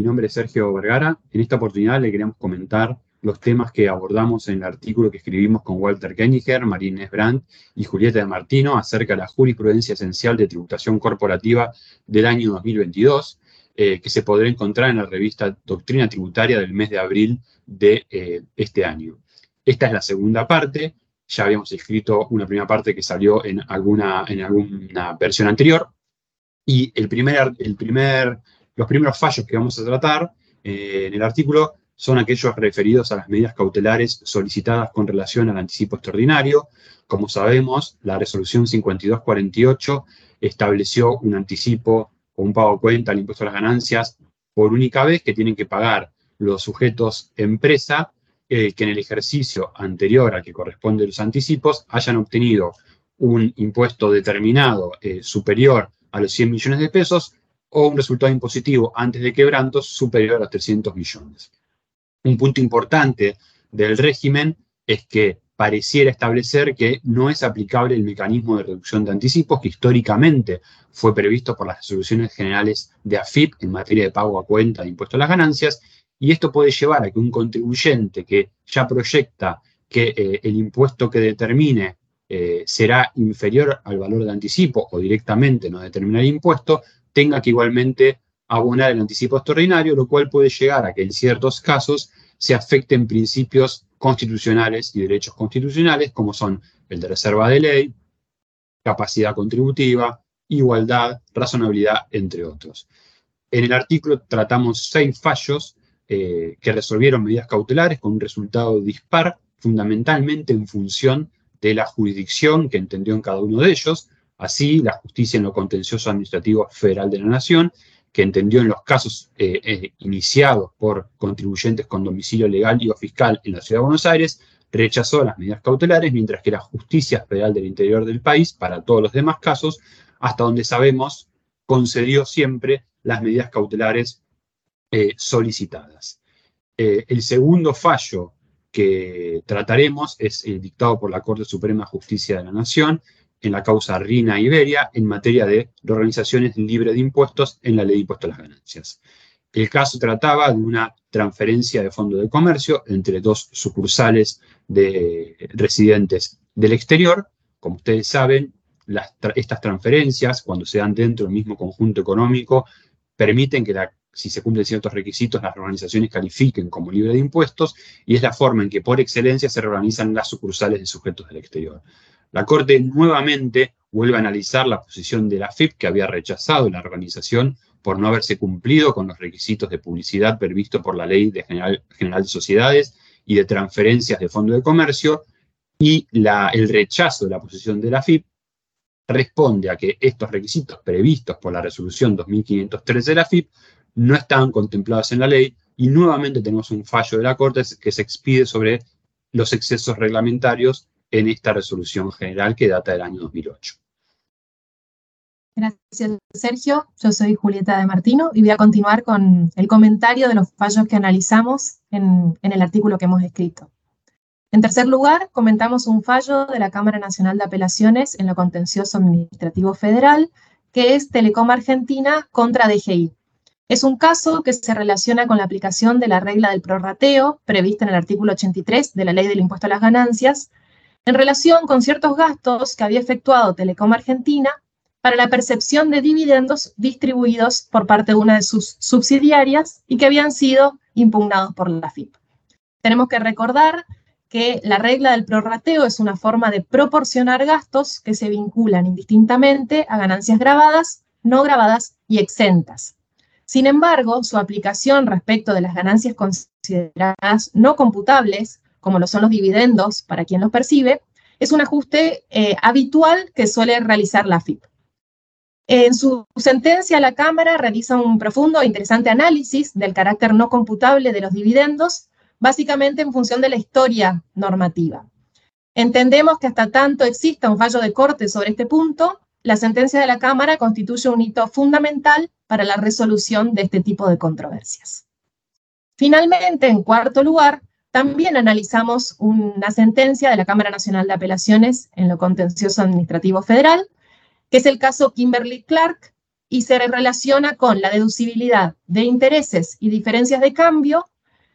mi nombre es Sergio Vergara. En esta oportunidad le queremos comentar los temas que abordamos en el artículo que escribimos con Walter Kenniger, Marín Brandt y Julieta de Martino acerca de la jurisprudencia esencial de tributación corporativa del año 2022, eh, que se podrá encontrar en la revista Doctrina Tributaria del mes de abril de eh, este año. Esta es la segunda parte, ya habíamos escrito una primera parte que salió en alguna, en alguna versión anterior, y el primer, el primer, los primeros fallos que vamos a tratar eh, en el artículo son aquellos referidos a las medidas cautelares solicitadas con relación al anticipo extraordinario. Como sabemos, la resolución 5248 estableció un anticipo o un pago cuenta al impuesto a las ganancias por única vez que tienen que pagar los sujetos empresa eh, que en el ejercicio anterior al que corresponde los anticipos hayan obtenido un impuesto determinado eh, superior a los 100 millones de pesos o un resultado impositivo antes de quebrantos superior a 300 millones. Un punto importante del régimen es que pareciera establecer que no es aplicable el mecanismo de reducción de anticipos que históricamente fue previsto por las resoluciones generales de AFIP en materia de pago a cuenta de impuestos a las ganancias, y esto puede llevar a que un contribuyente que ya proyecta que eh, el impuesto que determine eh, será inferior al valor de anticipo o directamente no determinar el impuesto, tenga que igualmente abonar el anticipo extraordinario, lo cual puede llegar a que en ciertos casos se afecten principios constitucionales y derechos constitucionales, como son el de reserva de ley, capacidad contributiva, igualdad, razonabilidad, entre otros. En el artículo tratamos seis fallos eh, que resolvieron medidas cautelares con un resultado dispar, fundamentalmente en función de la jurisdicción que entendió en cada uno de ellos, así la justicia en lo contencioso administrativo federal de la Nación, que entendió en los casos eh, eh, iniciados por contribuyentes con domicilio legal y o fiscal en la Ciudad de Buenos Aires, rechazó las medidas cautelares, mientras que la justicia federal del interior del país, para todos los demás casos, hasta donde sabemos, concedió siempre las medidas cautelares eh, solicitadas. el segundo fallo que trataremos es el dictado por la Corte Suprema de Justicia de la Nación en la causa Rina Iberia en materia de organizaciones libres de impuestos en la ley de impuestos a las ganancias. El caso trataba de una transferencia de fondo de comercio entre dos sucursales de residentes del exterior. Como ustedes saben, estas transferencias, cuando se dan dentro del mismo conjunto económico, permiten que la si se cumplen ciertos requisitos, las organizaciones califiquen como libre de impuestos y es la forma en que por excelencia se reorganizan las sucursales de sujetos del exterior. La Corte nuevamente vuelve a analizar la posición de la FIP que había rechazado la organización por no haberse cumplido con los requisitos de publicidad previsto por la Ley de General, General de Sociedades y de transferencias de fondo de comercio y el rechazo de la posición de la FIP responde a que estos requisitos previstos por la resolución 2513 de la FIP no estaban contempladas en la ley y nuevamente tenemos un fallo de la Corte que se expide sobre los excesos reglamentarios en esta resolución general que data del año 2008. Gracias, Sergio. Yo soy Julieta de Martino y voy a continuar con el comentario de los fallos que analizamos en, en el artículo que hemos escrito. En tercer lugar, comentamos un fallo de la Cámara Nacional de Apelaciones en lo contencioso administrativo federal, que es Telecom Argentina contra DGI, es un caso que se relaciona con la aplicación de la regla del prorrateo prevista en el artículo 83 de la Ley del Impuesto a las Ganancias, en relación con ciertos gastos que había efectuado Telecom Argentina para la percepción de dividendos distribuidos por parte de una de sus subsidiarias y que habían sido impugnados por la FIP. Tenemos que recordar que la regla del prorrateo es una forma de proporcionar gastos que se vinculan indistintamente a ganancias grabadas, no grabadas y exentas. Sin embargo, su aplicación respecto de las ganancias consideradas no computables, como lo son los dividendos para quien los percibe, es un ajuste eh, habitual que suele realizar la FIP. En su sentencia, la Cámara realiza un profundo e interesante análisis del carácter no computable de los dividendos, básicamente en función de la historia normativa. Entendemos que hasta tanto exista un fallo de corte sobre este punto, la sentencia de la Cámara constituye un hito fundamental para la resolución de este tipo de controversias. Finalmente, en cuarto lugar, también analizamos una sentencia de la Cámara Nacional de Apelaciones en lo contencioso administrativo federal, que es el caso Kimberly Clark, y se relaciona con la deducibilidad de intereses y diferencias de cambio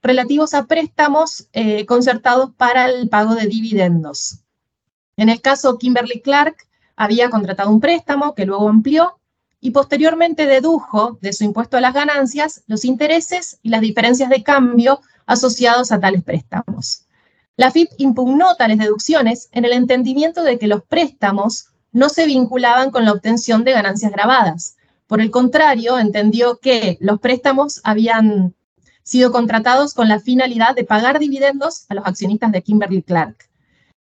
relativos a préstamos eh, concertados para el pago de dividendos. En el caso Kimberly Clark, había contratado un préstamo que luego amplió y posteriormente dedujo de su impuesto a las ganancias los intereses y las diferencias de cambio asociados a tales préstamos. La FIP impugnó tales deducciones en el entendimiento de que los préstamos no se vinculaban con la obtención de ganancias grabadas. Por el contrario, entendió que los préstamos habían sido contratados con la finalidad de pagar dividendos a los accionistas de Kimberly Clark.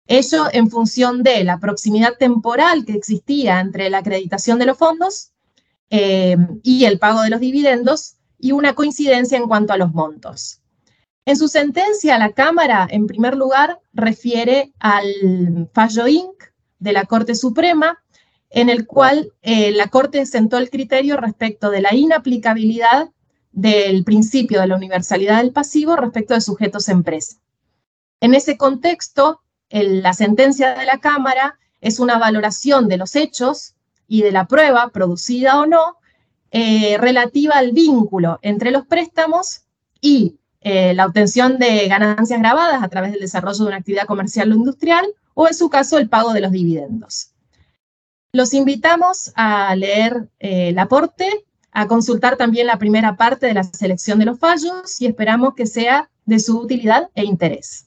Ello en función de la proximidad temporal que existía entre la acreditación de los fondos eh, y el pago de los dividendos y una coincidencia en cuanto a los montos. En su sentencia, la Cámara, en primer lugar, refiere al fallo Inc. de la Corte Suprema, en el cual eh, la Corte sentó el criterio respecto de la inaplicabilidad del principio de la universalidad del pasivo respecto de sujetos empresa. En ese contexto, la sentencia de la Cámara es una valoración de los hechos y de la prueba, producida o no, eh, relativa al vínculo entre los préstamos y eh, la obtención de ganancias grabadas a través del desarrollo de una actividad comercial o industrial, o en su caso el pago de los dividendos. Los invitamos a leer eh, el aporte, a consultar también la primera parte de la selección de los fallos y esperamos que sea de su utilidad e interés.